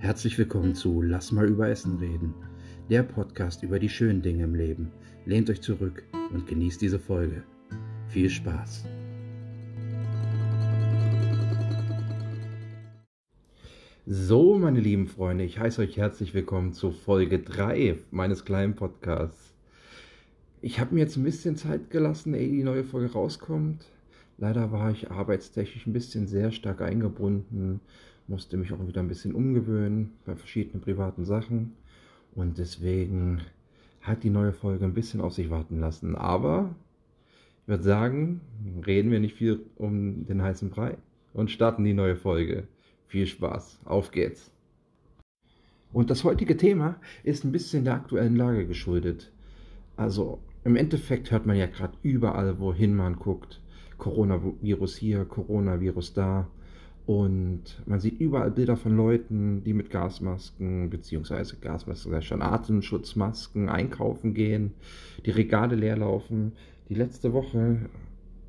Herzlich willkommen zu Lass mal über Essen reden, der Podcast über die schönen Dinge im Leben. Lehnt euch zurück und genießt diese Folge. Viel Spaß! So, meine lieben Freunde, ich heiße euch herzlich willkommen zu Folge 3 meines kleinen Podcasts. Ich habe mir jetzt ein bisschen Zeit gelassen, ehe die neue Folge rauskommt. Leider war ich arbeitstechnisch ein bisschen sehr stark eingebunden, musste mich auch wieder ein bisschen umgewöhnen bei verschiedenen privaten Sachen und deswegen hat die neue Folge ein bisschen auf sich warten lassen. Aber ich würde sagen, reden wir nicht viel um den heißen Brei und starten die neue Folge. Viel Spaß, auf geht's. Und das heutige Thema ist ein bisschen der aktuellen Lage geschuldet. Also im Endeffekt hört man ja gerade überall, wohin man guckt. Coronavirus hier, Coronavirus da. Und man sieht überall Bilder von Leuten, die mit Gasmasken, beziehungsweise Gasmasken, ja schon Atemschutzmasken einkaufen gehen, die Regale leer laufen. Die letzte Woche,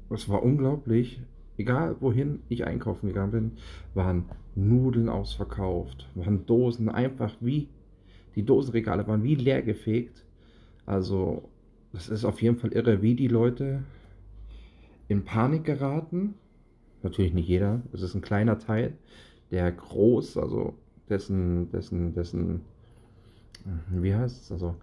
das war unglaublich, egal wohin ich einkaufen gegangen bin, waren Nudeln ausverkauft, waren Dosen einfach wie, die Dosenregale waren wie leer gefegt. Also, das ist auf jeden Fall irre, wie die Leute in Panik geraten. Natürlich nicht jeder, es ist ein kleiner Teil, der groß, also dessen, dessen, dessen, wie heißt es, also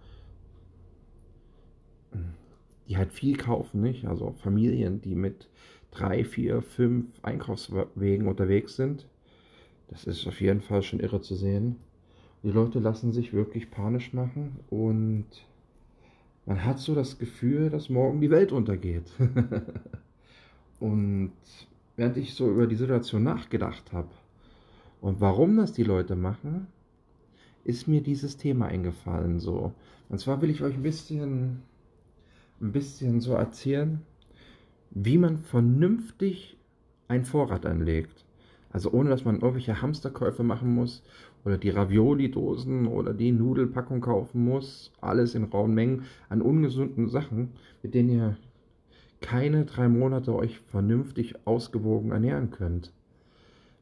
die halt viel kaufen, nicht? Also Familien, die mit drei, vier, fünf Einkaufswegen unterwegs sind. Das ist auf jeden Fall schon irre zu sehen. Die Leute lassen sich wirklich panisch machen und man hat so das Gefühl, dass morgen die Welt untergeht. und während ich so über die Situation nachgedacht habe und warum das die Leute machen, ist mir dieses Thema eingefallen so. Und zwar will ich euch ein bisschen ein bisschen so erzählen, wie man vernünftig einen Vorrat anlegt. Also ohne dass man irgendwelche Hamsterkäufe machen muss oder die Ravioli-Dosen oder die Nudelpackung kaufen muss. Alles in rauen Mengen an ungesunden Sachen, mit denen ihr keine drei Monate euch vernünftig ausgewogen ernähren könnt.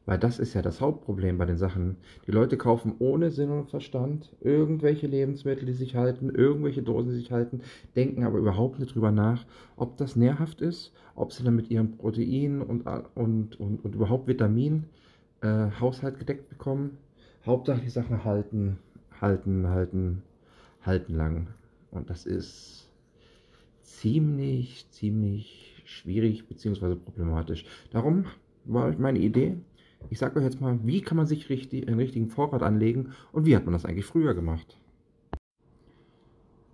Weil das ist ja das Hauptproblem bei den Sachen. Die Leute kaufen ohne Sinn und Verstand irgendwelche Lebensmittel, die sich halten, irgendwelche Dosen, die sich halten, denken aber überhaupt nicht drüber nach, ob das nährhaft ist, ob sie dann mit ihrem Protein und, und, und, und überhaupt Vitamin äh, Haushalt gedeckt bekommen. Hauptsache die Sachen halten, halten, halten, halten lang. Und das ist ziemlich, ziemlich schwierig bzw. problematisch. Darum war meine Idee, ich sage euch jetzt mal, wie kann man sich richtig, einen richtigen Vorrat anlegen und wie hat man das eigentlich früher gemacht?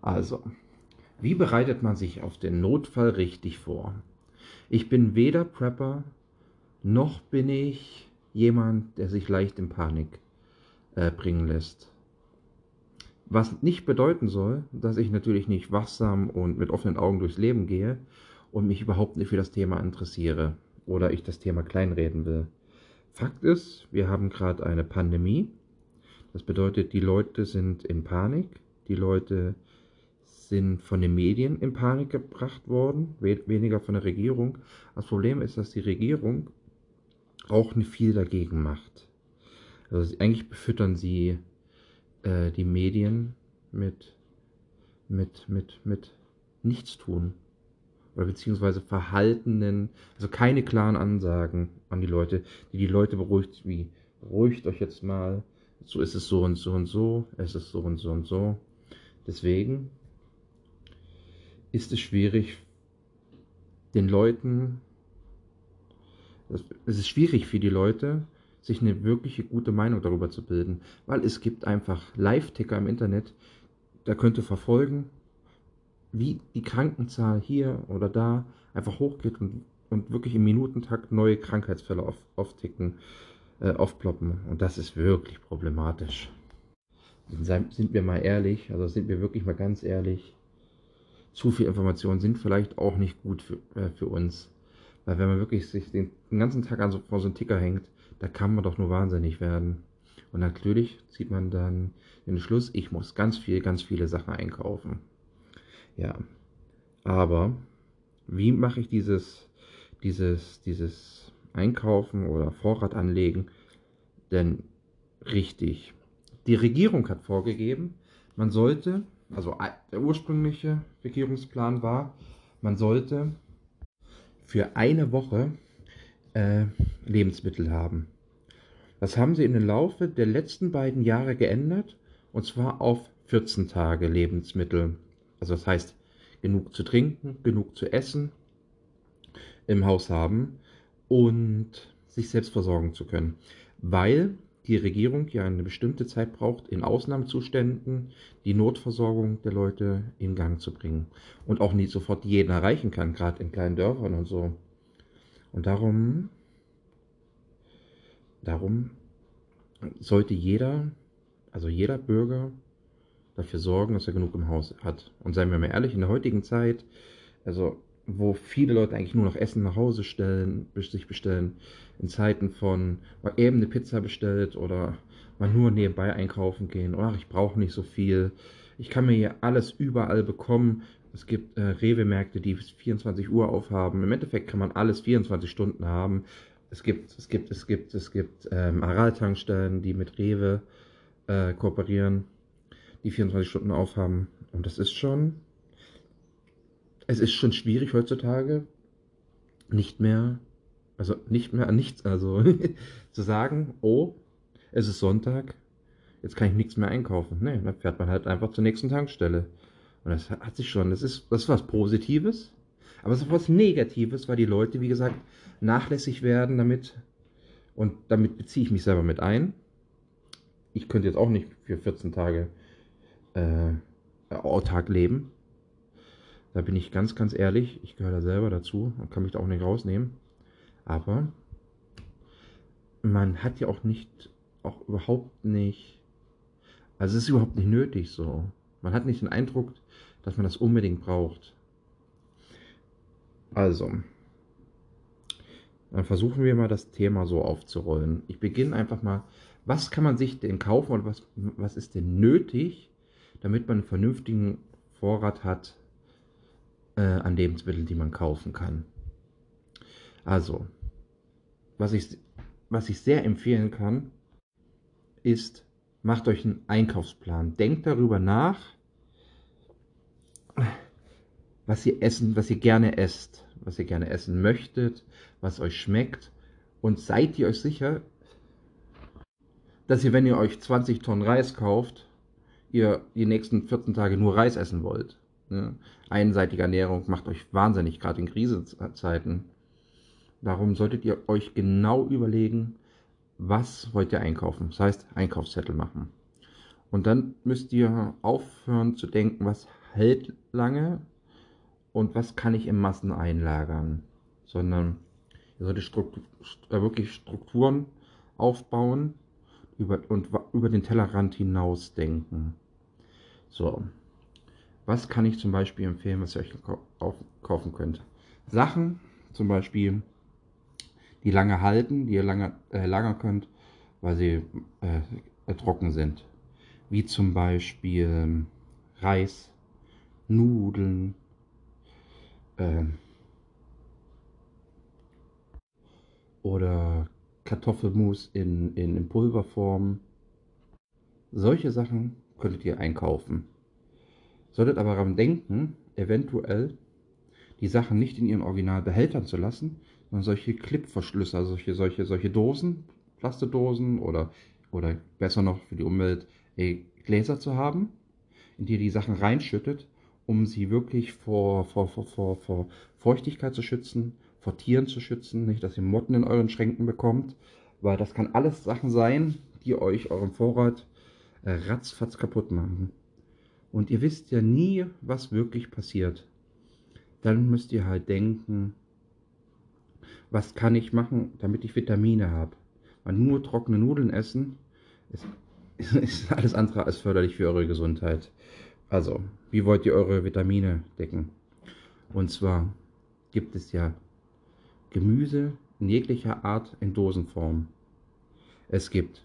Also, wie bereitet man sich auf den Notfall richtig vor? Ich bin weder Prepper, noch bin ich jemand, der sich leicht in Panik äh, bringen lässt. Was nicht bedeuten soll, dass ich natürlich nicht wachsam und mit offenen Augen durchs Leben gehe und mich überhaupt nicht für das Thema interessiere oder ich das Thema kleinreden will. Fakt ist, wir haben gerade eine Pandemie. Das bedeutet, die Leute sind in Panik. Die Leute sind von den Medien in Panik gebracht worden, weniger von der Regierung. Das Problem ist, dass die Regierung auch nicht viel dagegen macht. Also eigentlich befüttern sie äh, die Medien mit, mit, mit, mit Nichtstun oder beziehungsweise verhaltenen, also keine klaren Ansagen an die Leute, die die Leute beruhigt, wie beruhigt euch jetzt mal, so ist es so und so und so, es ist so und so und so. Deswegen ist es schwierig, den Leuten, es ist schwierig für die Leute, sich eine wirkliche gute Meinung darüber zu bilden, weil es gibt einfach Live-Ticker im Internet, da könnt ihr verfolgen, wie die Krankenzahl hier oder da einfach hochgeht und, und wirklich im Minutentakt neue Krankheitsfälle auf, aufticken, äh, aufploppen. Und das ist wirklich problematisch. Sind wir mal ehrlich, also sind wir wirklich mal ganz ehrlich, zu viel Informationen sind vielleicht auch nicht gut für, äh, für uns. Weil wenn man wirklich sich den, ganzen Tag an so, vor so einem Ticker hängt, da kann man doch nur wahnsinnig werden. Und natürlich zieht man dann den Schluss, ich muss ganz viel, ganz viele Sachen einkaufen. Ja. Aber wie mache ich dieses, dieses, dieses Einkaufen oder Vorrat anlegen denn richtig? die Regierung hat vorgegeben, man sollte, also der ursprüngliche Regierungsplan war, man sollte für eine Woche äh, Lebensmittel haben. Das haben sie in den Laufe der letzten beiden Jahre geändert und zwar auf 14 Tage Lebensmittel. Also das heißt, genug zu trinken, genug zu essen im Haus haben und sich selbst versorgen zu können. Weil die Regierung ja eine bestimmte Zeit braucht, in Ausnahmezuständen die Notversorgung der Leute in Gang zu bringen. Und auch nicht sofort jeden erreichen kann, gerade in kleinen Dörfern und so. Und darum Darum sollte jeder, also jeder Bürger, dafür sorgen, dass er genug im Haus hat. Und seien wir mal ehrlich, in der heutigen Zeit, also wo viele Leute eigentlich nur noch Essen nach Hause stellen, sich bestellen, in Zeiten von mal eben eine Pizza bestellt oder mal nur nebenbei einkaufen gehen, ach, ich brauche nicht so viel, ich kann mir hier alles überall bekommen. Es gibt äh, Rewe-Märkte, die 24 Uhr aufhaben. Im Endeffekt kann man alles 24 Stunden haben es gibt, es gibt, es gibt, es gibt ähm, Aral-Tankstellen, die mit Rewe äh, kooperieren, die 24 Stunden aufhaben. Und das ist schon, es ist schon schwierig heutzutage, nicht mehr, also nicht mehr an nichts, also zu sagen, oh, es ist Sonntag, jetzt kann ich nichts mehr einkaufen. Nee, dann fährt man halt einfach zur nächsten Tankstelle. Und das hat sich schon, das ist, das ist was Positives, aber es ist was Negatives, weil die Leute, wie gesagt, nachlässig werden damit. Und damit beziehe ich mich selber mit ein. Ich könnte jetzt auch nicht für 14 Tage äh, autark leben. Da bin ich ganz, ganz ehrlich. Ich gehöre da selber dazu und kann mich da auch nicht rausnehmen. Aber man hat ja auch nicht, auch überhaupt nicht, also es ist überhaupt nicht nötig so. Man hat nicht den Eindruck, dass man das unbedingt braucht. Also, dann versuchen wir mal das Thema so aufzurollen. Ich beginne einfach mal, was kann man sich denn kaufen und was, was ist denn nötig, damit man einen vernünftigen Vorrat hat äh, an Lebensmitteln, die man kaufen kann. Also, was ich, was ich sehr empfehlen kann, ist, macht euch einen Einkaufsplan. Denkt darüber nach, was ihr essen, was ihr gerne esst, was ihr gerne essen möchtet, was euch schmeckt und seid ihr euch sicher, dass ihr, wenn ihr euch 20 Tonnen Reis kauft, ihr die nächsten 14 Tage nur Reis essen wollt. Ne? Einseitige Ernährung macht euch wahnsinnig, gerade in Krisenzeiten. Darum solltet ihr euch genau überlegen, was wollt ihr einkaufen. Das heißt, Einkaufszettel machen. Und dann müsst ihr aufhören zu denken, was hält lange, und was kann ich in Massen einlagern, sondern ihr solltet Struktur, äh, wirklich Strukturen aufbauen über, und über den Tellerrand hinaus denken. So, was kann ich zum Beispiel empfehlen, was ihr euch kaufen könnt? Sachen, zum Beispiel, die lange halten, die ihr lange äh, lagern könnt, weil sie äh, trocken sind. Wie zum Beispiel Reis, Nudeln, ähm, oder Kartoffelmus in, in, in Pulverform. Solche Sachen könntet ihr einkaufen. Solltet aber daran denken, eventuell die Sachen nicht in ihren Originalbehältern zu lassen, sondern solche Clipverschlüsse, also solche, solche, solche Dosen, Plastedosen oder, oder besser noch für die Umwelt ey, Gläser zu haben, in die ihr die Sachen reinschüttet um sie wirklich vor, vor, vor, vor, vor Feuchtigkeit zu schützen, vor Tieren zu schützen, nicht, dass ihr Motten in euren Schränken bekommt, weil das kann alles Sachen sein, die euch euren Vorrat äh, ratzfatz kaputt machen. Und ihr wisst ja nie, was wirklich passiert. Dann müsst ihr halt denken, was kann ich machen, damit ich Vitamine habe. Weil nur trockene Nudeln essen ist, ist alles andere als förderlich für eure Gesundheit. Also, wie wollt ihr eure Vitamine decken? Und zwar gibt es ja Gemüse in jeglicher Art in Dosenform. Es gibt,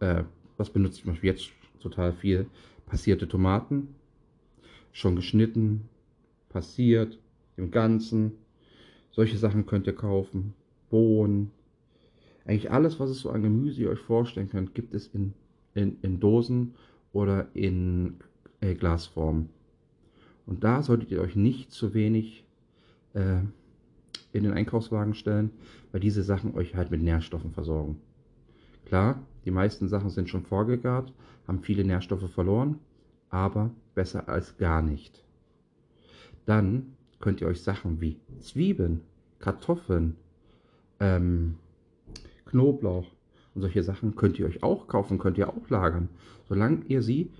äh, was benutzt man jetzt total viel, passierte Tomaten, schon geschnitten, passiert, im Ganzen. Solche Sachen könnt ihr kaufen. Bohnen. Eigentlich alles, was es so an Gemüse ihr euch vorstellen könnt, gibt es in, in, in Dosen oder in äh, Glasform. Und da solltet ihr euch nicht zu wenig äh, in den Einkaufswagen stellen, weil diese Sachen euch halt mit Nährstoffen versorgen. Klar, die meisten Sachen sind schon vorgegart, haben viele Nährstoffe verloren, aber besser als gar nicht. Dann könnt ihr euch Sachen wie Zwiebeln, Kartoffeln, ähm, Knoblauch und solche Sachen könnt ihr euch auch kaufen, könnt ihr auch lagern, solange ihr sie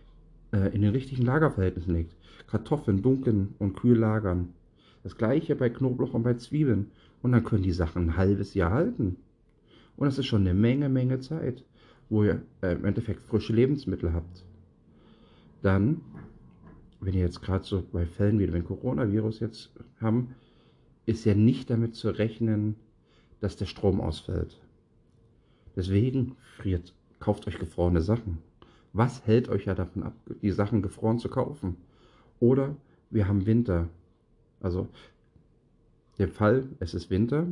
äh, in den richtigen Lagerverhältnissen legt. Kartoffeln dunkel und kühl lagern. Das gleiche bei Knoblauch und bei Zwiebeln. Und dann können die Sachen ein halbes Jahr halten. Und das ist schon eine Menge, Menge Zeit, wo ihr äh, im Endeffekt frische Lebensmittel habt. Dann, wenn ihr jetzt gerade so bei Fällen wie wenn Coronavirus jetzt haben, ist ja nicht damit zu rechnen, dass der Strom ausfällt. Deswegen friert, kauft euch gefrorene Sachen. Was hält euch ja davon ab, die Sachen gefroren zu kaufen? Oder wir haben Winter. Also der Fall, es ist Winter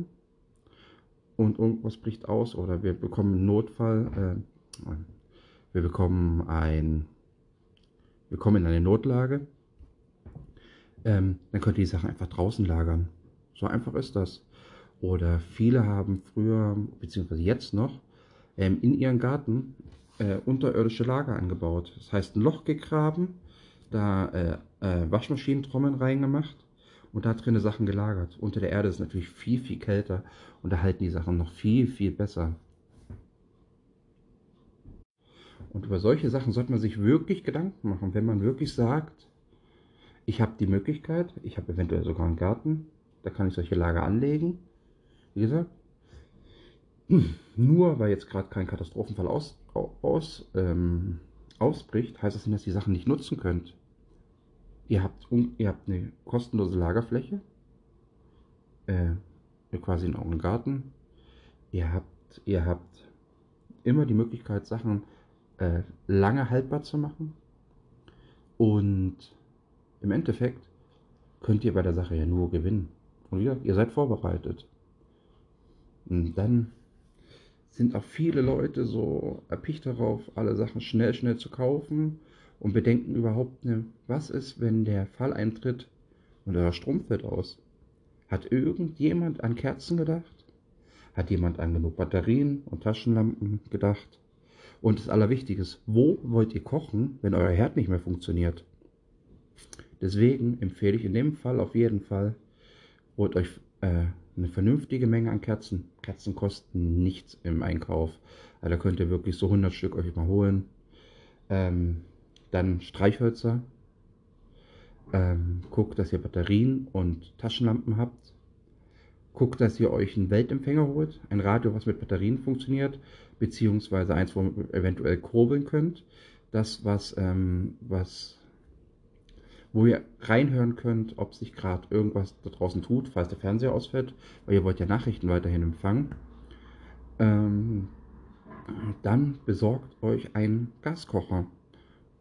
und irgendwas bricht aus oder wir bekommen einen Notfall, äh, wir bekommen ein, wir kommen in eine Notlage, ähm, dann könnt ihr die Sachen einfach draußen lagern. So einfach ist das. Oder viele haben früher, beziehungsweise jetzt noch, ähm, in ihren Garten äh, unterirdische Lager angebaut. Das heißt, ein Loch gegraben, da äh, äh, Waschmaschinentrommeln reingemacht und da drinnen Sachen gelagert. Unter der Erde ist es natürlich viel, viel kälter und da halten die Sachen noch viel, viel besser. Und über solche Sachen sollte man sich wirklich Gedanken machen, wenn man wirklich sagt, ich habe die Möglichkeit, ich habe eventuell sogar einen Garten, da kann ich solche Lager anlegen. Wie gesagt, nur weil jetzt gerade kein Katastrophenfall aus, aus, ähm, ausbricht, heißt das nicht, dass ihr die Sachen nicht nutzen könnt. Ihr habt, ihr habt eine kostenlose Lagerfläche, äh, quasi in eurem Garten. Ihr habt, ihr habt immer die Möglichkeit, Sachen äh, lange haltbar zu machen. Und im Endeffekt könnt ihr bei der Sache ja nur gewinnen. Und wieder, ihr seid vorbereitet. Und dann sind auch viele Leute so erpicht darauf, alle Sachen schnell, schnell zu kaufen und bedenken überhaupt nicht, was ist, wenn der Fall eintritt und der Strom fällt aus. Hat irgendjemand an Kerzen gedacht? Hat jemand an genug Batterien und Taschenlampen gedacht? Und das Allerwichtigste, wo wollt ihr kochen, wenn euer Herd nicht mehr funktioniert? Deswegen empfehle ich in dem Fall auf jeden Fall, holt euch äh, eine vernünftige Menge an Kerzen. Kerzen kosten nichts im Einkauf. Also da könnt ihr wirklich so 100 Stück euch mal holen. Ähm, dann Streichhölzer. Ähm, guckt, dass ihr Batterien und Taschenlampen habt. Guckt, dass ihr euch einen Weltempfänger holt. Ein Radio, was mit Batterien funktioniert. Beziehungsweise eins, wo ihr eventuell kurbeln könnt. Das, was, ähm, was wo ihr reinhören könnt, ob sich gerade irgendwas da draußen tut, falls der Fernseher ausfällt, weil ihr wollt ja Nachrichten weiterhin empfangen. Ähm, dann besorgt euch einen Gaskocher.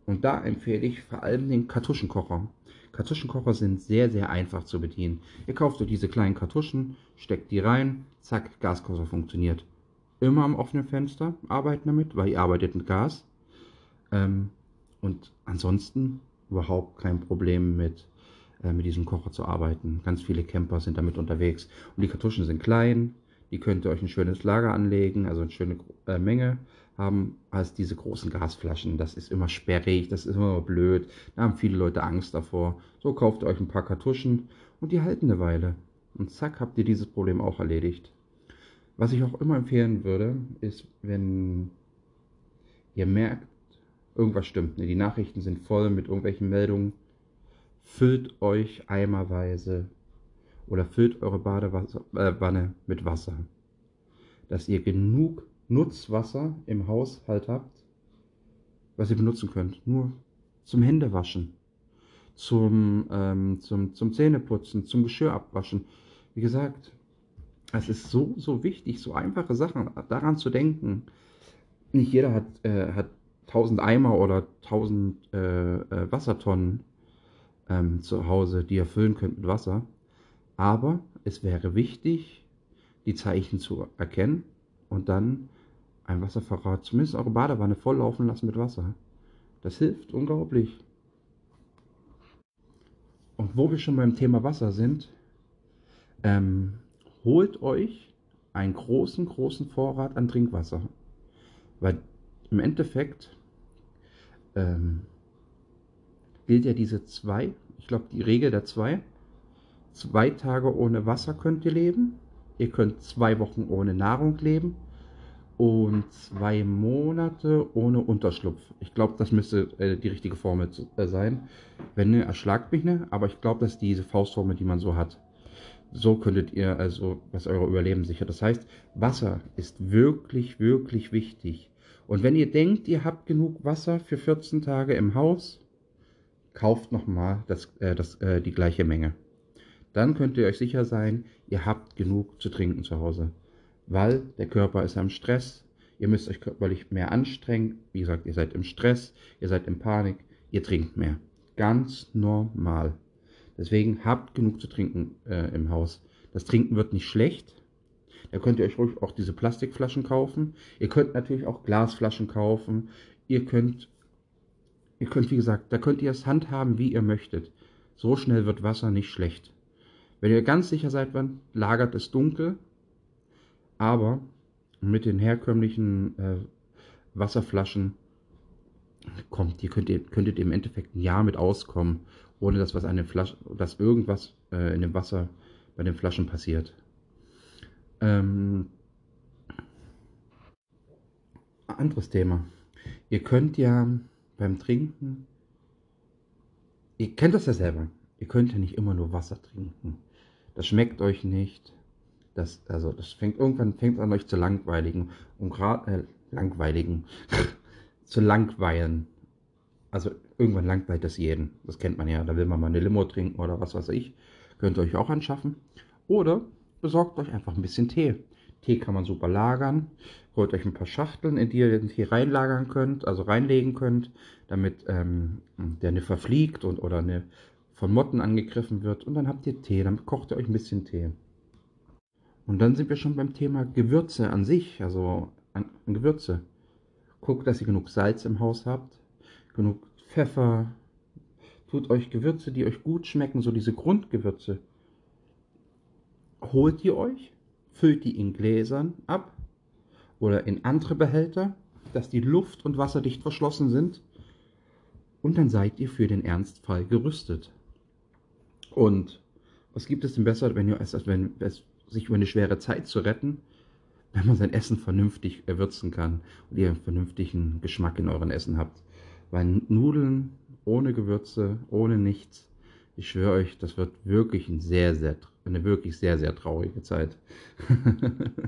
Und da empfehle ich vor allem den Kartuschenkocher. Kartuschenkocher sind sehr, sehr einfach zu bedienen. Ihr kauft euch diese kleinen Kartuschen, steckt die rein, zack, Gaskocher funktioniert. Immer am offenen Fenster arbeiten damit, weil ihr arbeitet mit Gas. Ähm, und ansonsten überhaupt kein Problem mit, äh, mit diesem Kocher zu arbeiten. Ganz viele Camper sind damit unterwegs. Und die Kartuschen sind klein, die könnt ihr euch ein schönes Lager anlegen, also eine schöne äh, Menge haben, als diese großen Gasflaschen. Das ist immer sperrig, das ist immer blöd. Da haben viele Leute Angst davor. So kauft ihr euch ein paar Kartuschen und die halten eine Weile. Und zack, habt ihr dieses Problem auch erledigt. Was ich auch immer empfehlen würde, ist, wenn ihr merkt, irgendwas stimmt. Die Nachrichten sind voll mit irgendwelchen Meldungen. Füllt euch eimerweise oder füllt eure Badewanne äh, mit Wasser. Dass ihr genug Nutzwasser im Haushalt habt, was ihr benutzen könnt. Nur zum Händewaschen, zum, ähm, zum, zum Zähneputzen, zum Geschirr abwaschen. Wie gesagt, es ist so, so wichtig, so einfache Sachen daran zu denken. Nicht jeder hat, äh, hat 1000 Eimer oder 1000 äh, äh, Wassertonnen ähm, zu Hause, die ihr füllen könnt mit Wasser. Aber es wäre wichtig, die Zeichen zu erkennen und dann ein Wasservorrat, zumindest eure Badewanne volllaufen lassen mit Wasser. Das hilft unglaublich. Und wo wir schon beim Thema Wasser sind, ähm, holt euch einen großen, großen Vorrat an Trinkwasser. Weil im Endeffekt ähm, gilt ja diese zwei, ich glaube die Regel der zwei. Zwei Tage ohne Wasser könnt ihr leben. Ihr könnt zwei Wochen ohne Nahrung leben und zwei Monate ohne Unterschlupf. Ich glaube, das müsste äh, die richtige Formel zu, äh, sein. Wenn ne, erschlagt mich ne, aber ich glaube, das ist diese Faustformel, die man so hat. So könntet ihr also, was eure Überleben sichert. Das heißt, Wasser ist wirklich, wirklich wichtig. Und wenn ihr denkt, ihr habt genug Wasser für 14 Tage im Haus, kauft nochmal das, äh, das, äh, die gleiche Menge. Dann könnt ihr euch sicher sein, ihr habt genug zu trinken zu Hause weil der Körper ist am Stress. Ihr müsst euch körperlich mehr anstrengen. Wie gesagt, ihr seid im Stress, ihr seid in Panik, ihr trinkt mehr. Ganz normal. Deswegen habt genug zu trinken äh, im Haus. Das Trinken wird nicht schlecht. Da könnt ihr euch ruhig auch diese Plastikflaschen kaufen. Ihr könnt natürlich auch Glasflaschen kaufen. Ihr könnt, ihr könnt, wie gesagt, da könnt ihr es handhaben, wie ihr möchtet. So schnell wird Wasser nicht schlecht. Wenn ihr ganz sicher seid, wann lagert es dunkel, aber mit den herkömmlichen äh, Wasserflaschen kommt, ihr könnt ihr, könntet im Endeffekt ein Jahr mit auskommen, ohne dass was eine Flasche, dass irgendwas äh, in dem Wasser bei den Flaschen passiert. Ähm, anderes Thema. Ihr könnt ja beim Trinken, ihr kennt das ja selber, ihr könnt ja nicht immer nur Wasser trinken. Das schmeckt euch nicht. Das, also das fängt irgendwann fängt an euch zu langweiligen und gerade äh, langweiligen zu langweilen. Also irgendwann langweilt das jeden. Das kennt man ja. Da will man mal eine Limo trinken oder was weiß ich. Könnt ihr euch auch anschaffen. Oder besorgt euch einfach ein bisschen Tee. Tee kann man super lagern. Holt euch ein paar Schachteln, in die ihr den Tee reinlagern könnt, also reinlegen könnt, damit ähm, der nicht verfliegt und oder eine von Motten angegriffen wird. Und dann habt ihr Tee. Dann kocht ihr euch ein bisschen Tee. Und dann sind wir schon beim Thema Gewürze an sich, also an, an Gewürze. Guckt, dass ihr genug Salz im Haus habt, genug Pfeffer. Tut euch Gewürze, die euch gut schmecken, so diese Grundgewürze. Holt ihr euch, füllt die in Gläsern ab oder in andere Behälter, dass die Luft und Wasser dicht verschlossen sind. Und dann seid ihr für den Ernstfall gerüstet. Und was gibt es denn besser, wenn ihr es, wenn es sich über eine schwere Zeit zu retten, wenn man sein Essen vernünftig erwürzen kann und ihr einen vernünftigen Geschmack in euren Essen habt. Weil Nudeln ohne Gewürze, ohne nichts, ich schwöre euch, das wird wirklich ein sehr, sehr, eine wirklich sehr, sehr traurige Zeit.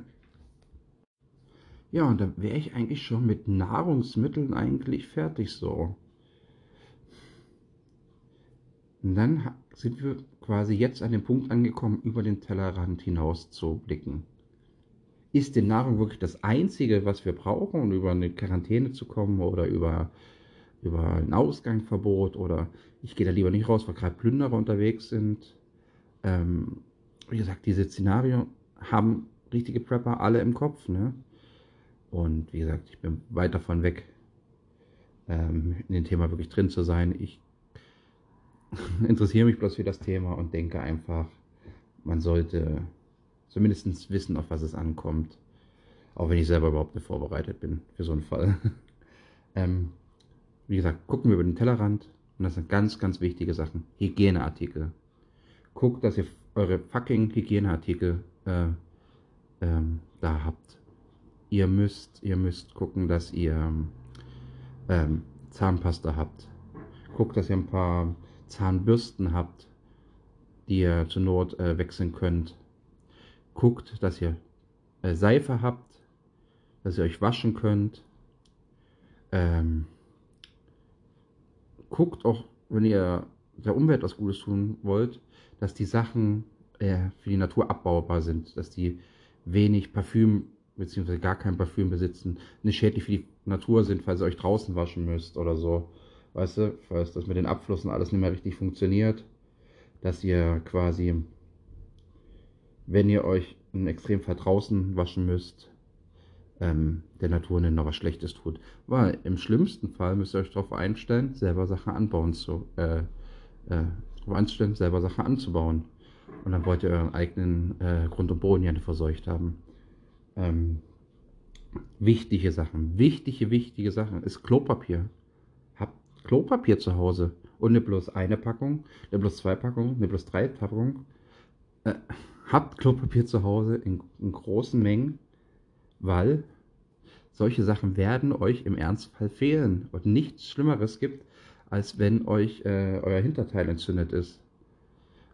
ja, und da wäre ich eigentlich schon mit Nahrungsmitteln eigentlich fertig so. Und dann sind wir quasi jetzt an dem Punkt angekommen, über den Tellerrand hinaus zu blicken. Ist denn Nahrung wirklich das Einzige, was wir brauchen, um über eine Quarantäne zu kommen oder über, über ein Ausgangsverbot oder ich gehe da lieber nicht raus, weil gerade Plünderer unterwegs sind? Ähm, wie gesagt, diese Szenarien haben richtige Prepper alle im Kopf, ne? Und wie gesagt, ich bin weit davon weg, ähm, in dem Thema wirklich drin zu sein. Ich interessiere mich bloß für das Thema und denke einfach, man sollte zumindest wissen, auf was es ankommt. Auch wenn ich selber überhaupt nicht vorbereitet bin für so einen Fall. ähm, wie gesagt, gucken wir über den Tellerrand und das sind ganz, ganz wichtige Sachen. Hygieneartikel. Guckt, dass ihr eure fucking Hygieneartikel äh, ähm, da habt. Ihr müsst, ihr müsst gucken, dass ihr ähm, Zahnpasta habt. Guckt, dass ihr ein paar Zahnbürsten habt, die ihr zur Not äh, wechseln könnt. Guckt, dass ihr äh, Seife habt, dass ihr euch waschen könnt. Ähm, guckt auch, wenn ihr der Umwelt was Gutes tun wollt, dass die Sachen äh, für die Natur abbaubar sind, dass die wenig Parfüm bzw. gar kein Parfüm besitzen, nicht schädlich für die Natur sind, falls ihr euch draußen waschen müsst oder so weißt du, falls das mit den Abflüssen alles nicht mehr richtig funktioniert, dass ihr quasi, wenn ihr euch in Extremfall draußen waschen müsst, ähm, der Natur noch was Schlechtes tut. Weil im schlimmsten Fall müsst ihr euch darauf einstellen, selber Sachen anbauen zu, äh, äh, darauf einstellen, selber Sachen anzubauen. Und dann wollt ihr euren eigenen äh, Grund und Boden ja nicht verseucht haben. Ähm, wichtige Sachen, wichtige, wichtige Sachen ist Klopapier. Klopapier zu Hause und nicht bloß eine Packung, nicht bloß zwei Packungen, nicht bloß drei Packungen. Äh, habt Klopapier zu Hause in, in großen Mengen, weil solche Sachen werden euch im Ernstfall fehlen und nichts Schlimmeres gibt, als wenn euch äh, euer Hinterteil entzündet ist.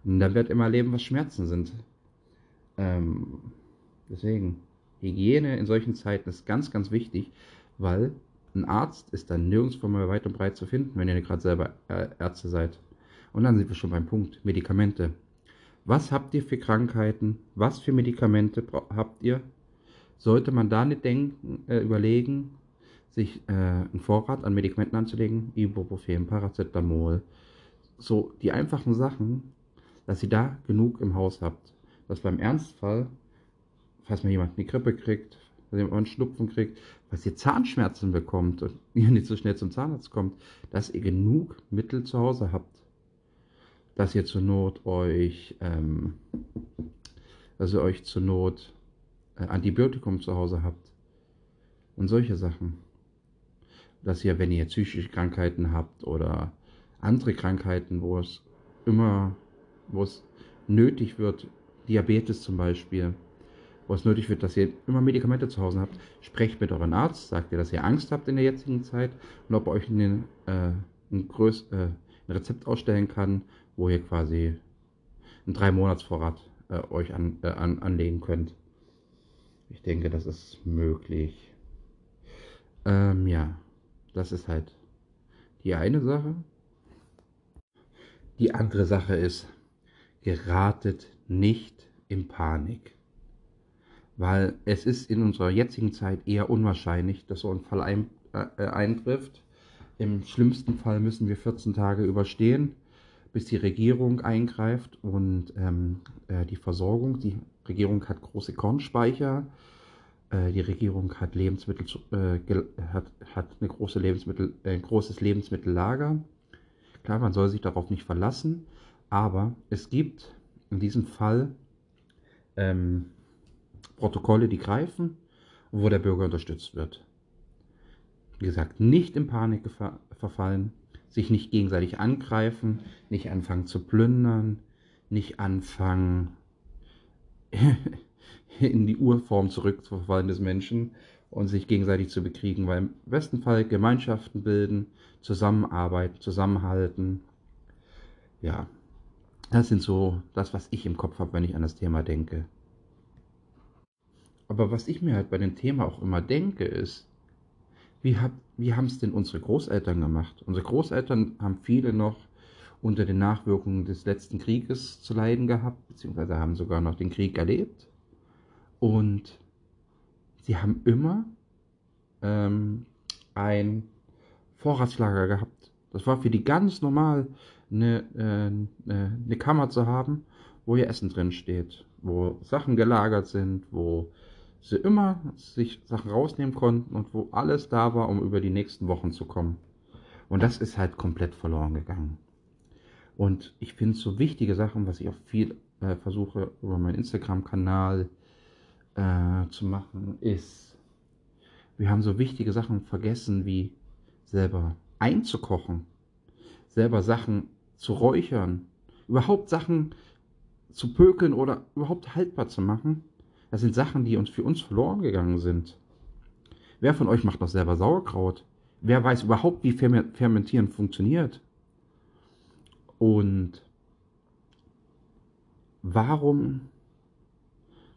Und dann wird immer leben, was Schmerzen sind. Ähm, deswegen, Hygiene in solchen Zeiten ist ganz, ganz wichtig, weil ein Arzt ist dann nirgendwo mehr weit und breit zu finden, wenn ihr gerade selber äh, Ärzte seid. Und dann sind wir schon beim Punkt, Medikamente. Was habt ihr für Krankheiten? Was für Medikamente habt ihr? Sollte man da nicht denken, äh, überlegen, sich äh, einen Vorrat an Medikamenten anzulegen? Ibuprofen, Paracetamol. So die einfachen Sachen, dass ihr da genug im Haus habt. Dass beim Ernstfall, falls mal jemand eine Grippe kriegt, falls jemand einen Schnupfen kriegt, falls ihr Zahnschmerzen bekommt und ihr nicht so schnell zum Zahnarzt kommt, dass ihr genug Mittel zu Hause habt. Dass ihr zur Not euch, ähm, dass ihr euch zur Not äh, Antibiotikum zu Hause habt. Und solche Sachen. Dass ihr, wenn ihr psychische Krankheiten habt oder andere Krankheiten, wo es immer wo es nötig wird, Diabetes zum Beispiel, wo es nötig wird, dass ihr immer Medikamente zu Hause habt, sprecht mit euren Arzt, sagt ihr, dass ihr Angst habt in der jetzigen Zeit und ob er euch einen, äh, ein, Größ, äh, ein Rezept ausstellen kann, wo ihr quasi einen drei Monats Vorrat äh, euch an, äh, an, anlegen könnt. Ich denke, das ist möglich. Ähm, ja, das ist halt die eine Sache. Die andere Sache ist, geratet nicht in Panik. Weil es ist in unserer jetzigen Zeit eher unwahrscheinlich, dass so ein Fall ein, äh, eintrifft. Im schlimmsten Fall müssen wir 14 Tage überstehen, bis die Regierung eingreift und ähm, äh, die Versorgung. Die Regierung hat große Kornspeicher. Äh, die Regierung hat Lebensmittel äh, hat, hat eine große Lebensmittel, äh, ein großes Lebensmittellager. Klar, man soll sich darauf nicht verlassen, aber es gibt in diesem Fall ähm, Protokolle, die greifen und wo der Bürger unterstützt wird. Wie gesagt, nicht in Panik verfallen, sich nicht gegenseitig angreifen, nicht anfangen zu plündern, nicht anfangen in die Urform zurückzuverfallen des Menschen und sich gegenseitig zu bekriegen, weil im besten Fall Gemeinschaften bilden, zusammenarbeiten, zusammenhalten. Ja, das sind so das, was ich im Kopf habe, wenn ich an das Thema denke. Aber was ich mir halt bei dem Thema auch immer denke, ist, wie, hab, wie haben es denn unsere Großeltern gemacht? Unsere Großeltern haben viele noch unter den Nachwirkungen des letzten Krieges zu leiden gehabt, beziehungsweise haben sogar noch den Krieg erlebt. Und sie haben immer ähm, ein Vorratslager gehabt. Das war für die ganz normal eine, äh, eine Kammer zu haben, wo ihr Essen drin steht, wo Sachen gelagert sind, wo sie immer sich Sachen rausnehmen konnten und wo alles da war, um über die nächsten Wochen zu kommen. Und das ist halt komplett verloren gegangen. Und ich finde so wichtige Sachen, was ich auch viel äh, versuche über meinen Instagram-Kanal äh, zu machen, ist, wir haben so wichtige Sachen vergessen, wie selber einzukochen, selber Sachen zu räuchern, überhaupt Sachen zu pökeln oder überhaupt haltbar zu machen, das sind Sachen, die uns für uns verloren gegangen sind. Wer von euch macht noch selber Sauerkraut? Wer weiß überhaupt, wie Fermentieren funktioniert? Und warum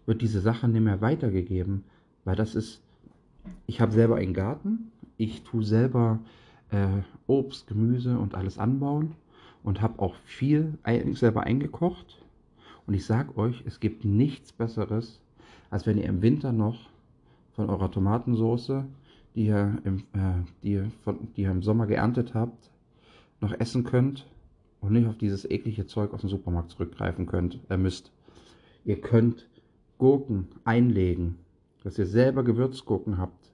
wird diese Sache nicht mehr weitergegeben? Weil das ist, ich habe selber einen Garten, ich tue selber äh, Obst, Gemüse und alles anbauen und habe auch viel selber eingekocht. Und ich sage euch, es gibt nichts Besseres, als wenn ihr im Winter noch von eurer Tomatensoße, die ihr im, äh, die ihr von, die ihr im Sommer geerntet habt, noch essen könnt und nicht auf dieses eklige Zeug aus dem Supermarkt zurückgreifen könnt, äh, müsst. Ihr könnt Gurken einlegen dass ihr selber Gewürzgurken habt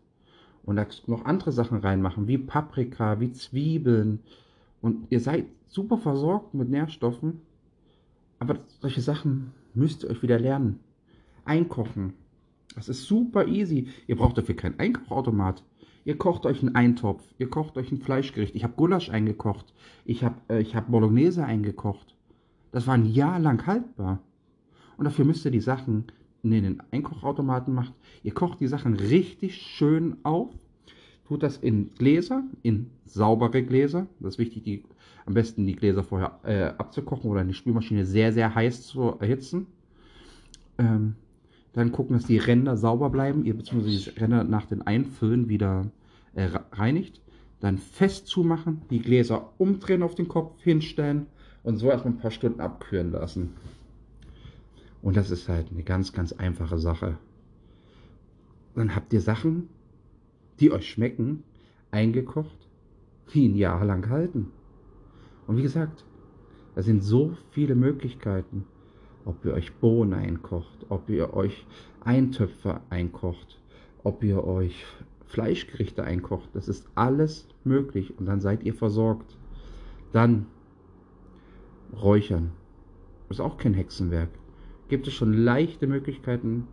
und da noch andere Sachen reinmachen, wie Paprika, wie Zwiebeln und ihr seid super versorgt mit Nährstoffen, aber solche Sachen müsst ihr euch wieder lernen. Einkochen. Das ist super easy. Ihr braucht dafür keinen Einkochautomat. Ihr kocht euch einen Eintopf, ihr kocht euch ein Fleischgericht. Ich habe Gulasch eingekocht, ich habe äh, hab Bolognese eingekocht. Das war ein Jahr lang haltbar. Und dafür müsst ihr die Sachen in den Einkochautomaten machen. Ihr kocht die Sachen richtig schön auf, tut das in Gläser, in saubere Gläser. Das ist wichtig, die, am besten die Gläser vorher äh, abzukochen oder in die Spülmaschine sehr, sehr heiß zu erhitzen. Ähm, dann gucken, dass die Ränder sauber bleiben, ihr beziehungsweise die Ränder nach dem Einfüllen wieder äh, reinigt. Dann fest zumachen, die Gläser umdrehen auf den Kopf, hinstellen und so erstmal ein paar Stunden abkühlen lassen. Und das ist halt eine ganz, ganz einfache Sache. Dann habt ihr Sachen, die euch schmecken, eingekocht, die ein Jahr lang halten. Und wie gesagt, da sind so viele Möglichkeiten ob ihr euch Bohnen einkocht, ob ihr euch Eintöpfe einkocht, ob ihr euch Fleischgerichte einkocht. Das ist alles möglich und dann seid ihr versorgt. Dann Räuchern. Das ist auch kein Hexenwerk. Gibt es schon leichte Möglichkeiten,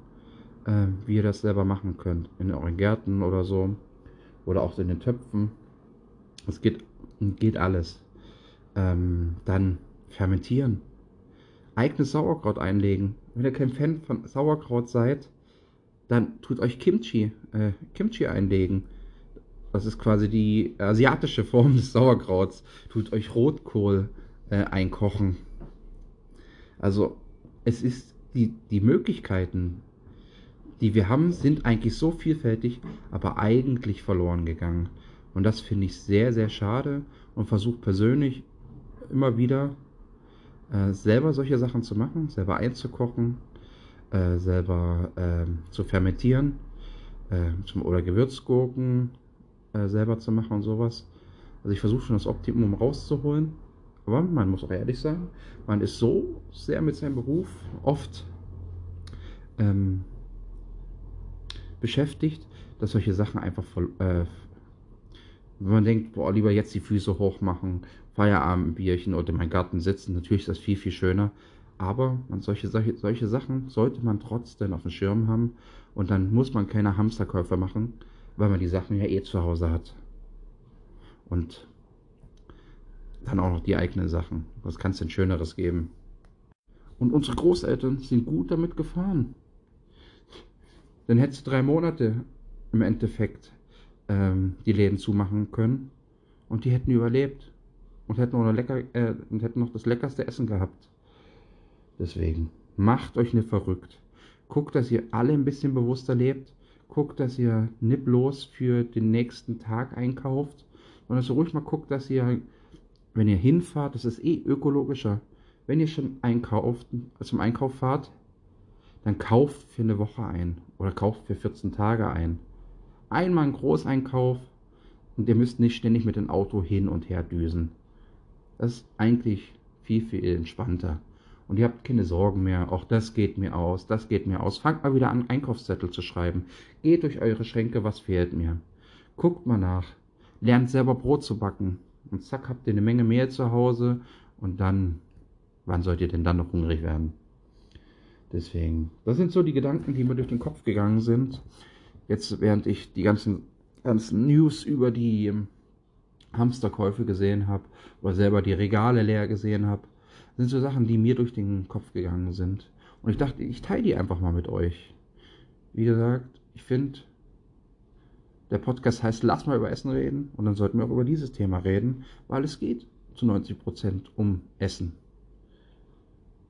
äh, wie ihr das selber machen könnt. In euren Gärten oder so. Oder auch in den Töpfen. Es geht, geht alles. Ähm, dann fermentieren eigenes Sauerkraut einlegen. Wenn ihr kein Fan von Sauerkraut seid, dann tut euch Kimchi, äh, Kimchi einlegen. Das ist quasi die asiatische Form des Sauerkrauts. Tut euch Rotkohl äh, einkochen. Also es ist die, die Möglichkeiten, die wir haben, sind eigentlich so vielfältig, aber eigentlich verloren gegangen. Und das finde ich sehr, sehr schade und versuche persönlich immer wieder äh, selber solche Sachen zu machen, selber einzukochen, äh, selber äh, zu fermentieren äh, zum, oder Gewürzgurken äh, selber zu machen und sowas. Also ich versuche schon das Optimum rauszuholen. Aber man muss auch ehrlich sein, man ist so sehr mit seinem Beruf oft ähm, beschäftigt, dass solche Sachen einfach voll, äh, wenn man denkt, boah, lieber jetzt die Füße hoch machen, Feierabendbierchen oder in meinem Garten sitzen, natürlich ist das viel, viel schöner. Aber solche, solche, solche Sachen sollte man trotzdem auf dem Schirm haben und dann muss man keine Hamsterkäufe machen, weil man die Sachen ja eh zu Hause hat. Und dann auch noch die eigenen Sachen. Was kann es denn Schöneres geben? Und unsere Großeltern sind gut damit gefahren. Dann hättest du drei Monate im Endeffekt ähm, die Läden zumachen können und die hätten überlebt und hätten noch, lecker, äh, und hätten noch das leckerste Essen gehabt. Deswegen, macht euch nicht verrückt. Guckt, dass ihr alle ein bisschen bewusster lebt. Guckt, dass ihr nicht bloß für den nächsten Tag einkauft, sondern dass ihr ruhig mal guckt, dass ihr, wenn ihr hinfahrt, das ist eh ökologischer. Wenn ihr schon einkauft, zum Einkauf fahrt, dann kauft für eine Woche ein oder kauft für 14 Tage ein. Einmal ein Großeinkauf und ihr müsst nicht ständig mit dem Auto hin und her düsen. Das ist eigentlich viel, viel entspannter. Und ihr habt keine Sorgen mehr. Auch das geht mir aus, das geht mir aus. Fangt mal wieder an, Einkaufszettel zu schreiben. Geht durch eure Schränke, was fehlt mir. Guckt mal nach. Lernt selber Brot zu backen. Und zack, habt ihr eine Menge Mehl zu Hause. Und dann, wann sollt ihr denn dann noch hungrig werden? Deswegen, das sind so die Gedanken, die mir durch den Kopf gegangen sind. Jetzt, während ich die ganzen, ganzen News über die Hamsterkäufe gesehen habe oder selber die Regale leer gesehen habe, sind so Sachen, die mir durch den Kopf gegangen sind. Und ich dachte, ich teile die einfach mal mit euch. Wie gesagt, ich finde, der Podcast heißt Lass mal über Essen reden und dann sollten wir auch über dieses Thema reden, weil es geht zu 90% um Essen.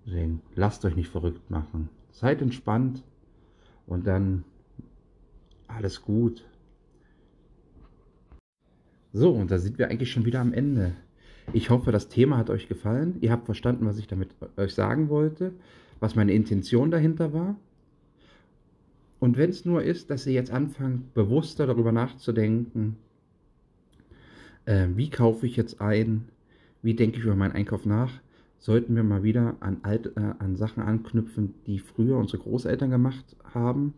Deswegen lasst euch nicht verrückt machen. Seid entspannt und dann alles gut. So, und da sind wir eigentlich schon wieder am Ende. Ich hoffe, das Thema hat euch gefallen. Ihr habt verstanden, was ich damit euch sagen wollte, was meine Intention dahinter war. Und wenn es nur ist, dass ihr jetzt anfangt, bewusster darüber nachzudenken, äh, wie kaufe ich jetzt ein, wie denke ich über meinen Einkauf nach, sollten wir mal wieder an, alt, äh, an Sachen anknüpfen, die früher unsere Großeltern gemacht haben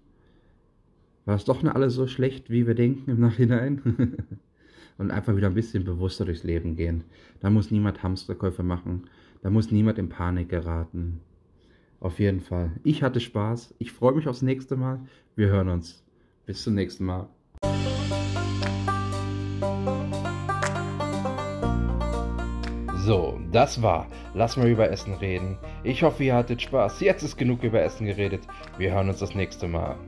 War es doch nicht alles so schlecht, wie wir denken im Nachhinein? und einfach wieder ein bisschen bewusster durchs Leben gehen. Da muss niemand Hamsterkäufe machen. Da muss niemand in Panik geraten. Auf jeden Fall. Ich hatte Spaß. Ich freue mich aufs nächste Mal. Wir hören uns. Bis zum nächsten Mal. So, das war. Lass mal über Essen reden. Ich hoffe, ihr hattet Spaß. Jetzt ist genug über Essen geredet. Wir hören uns das nächste Mal.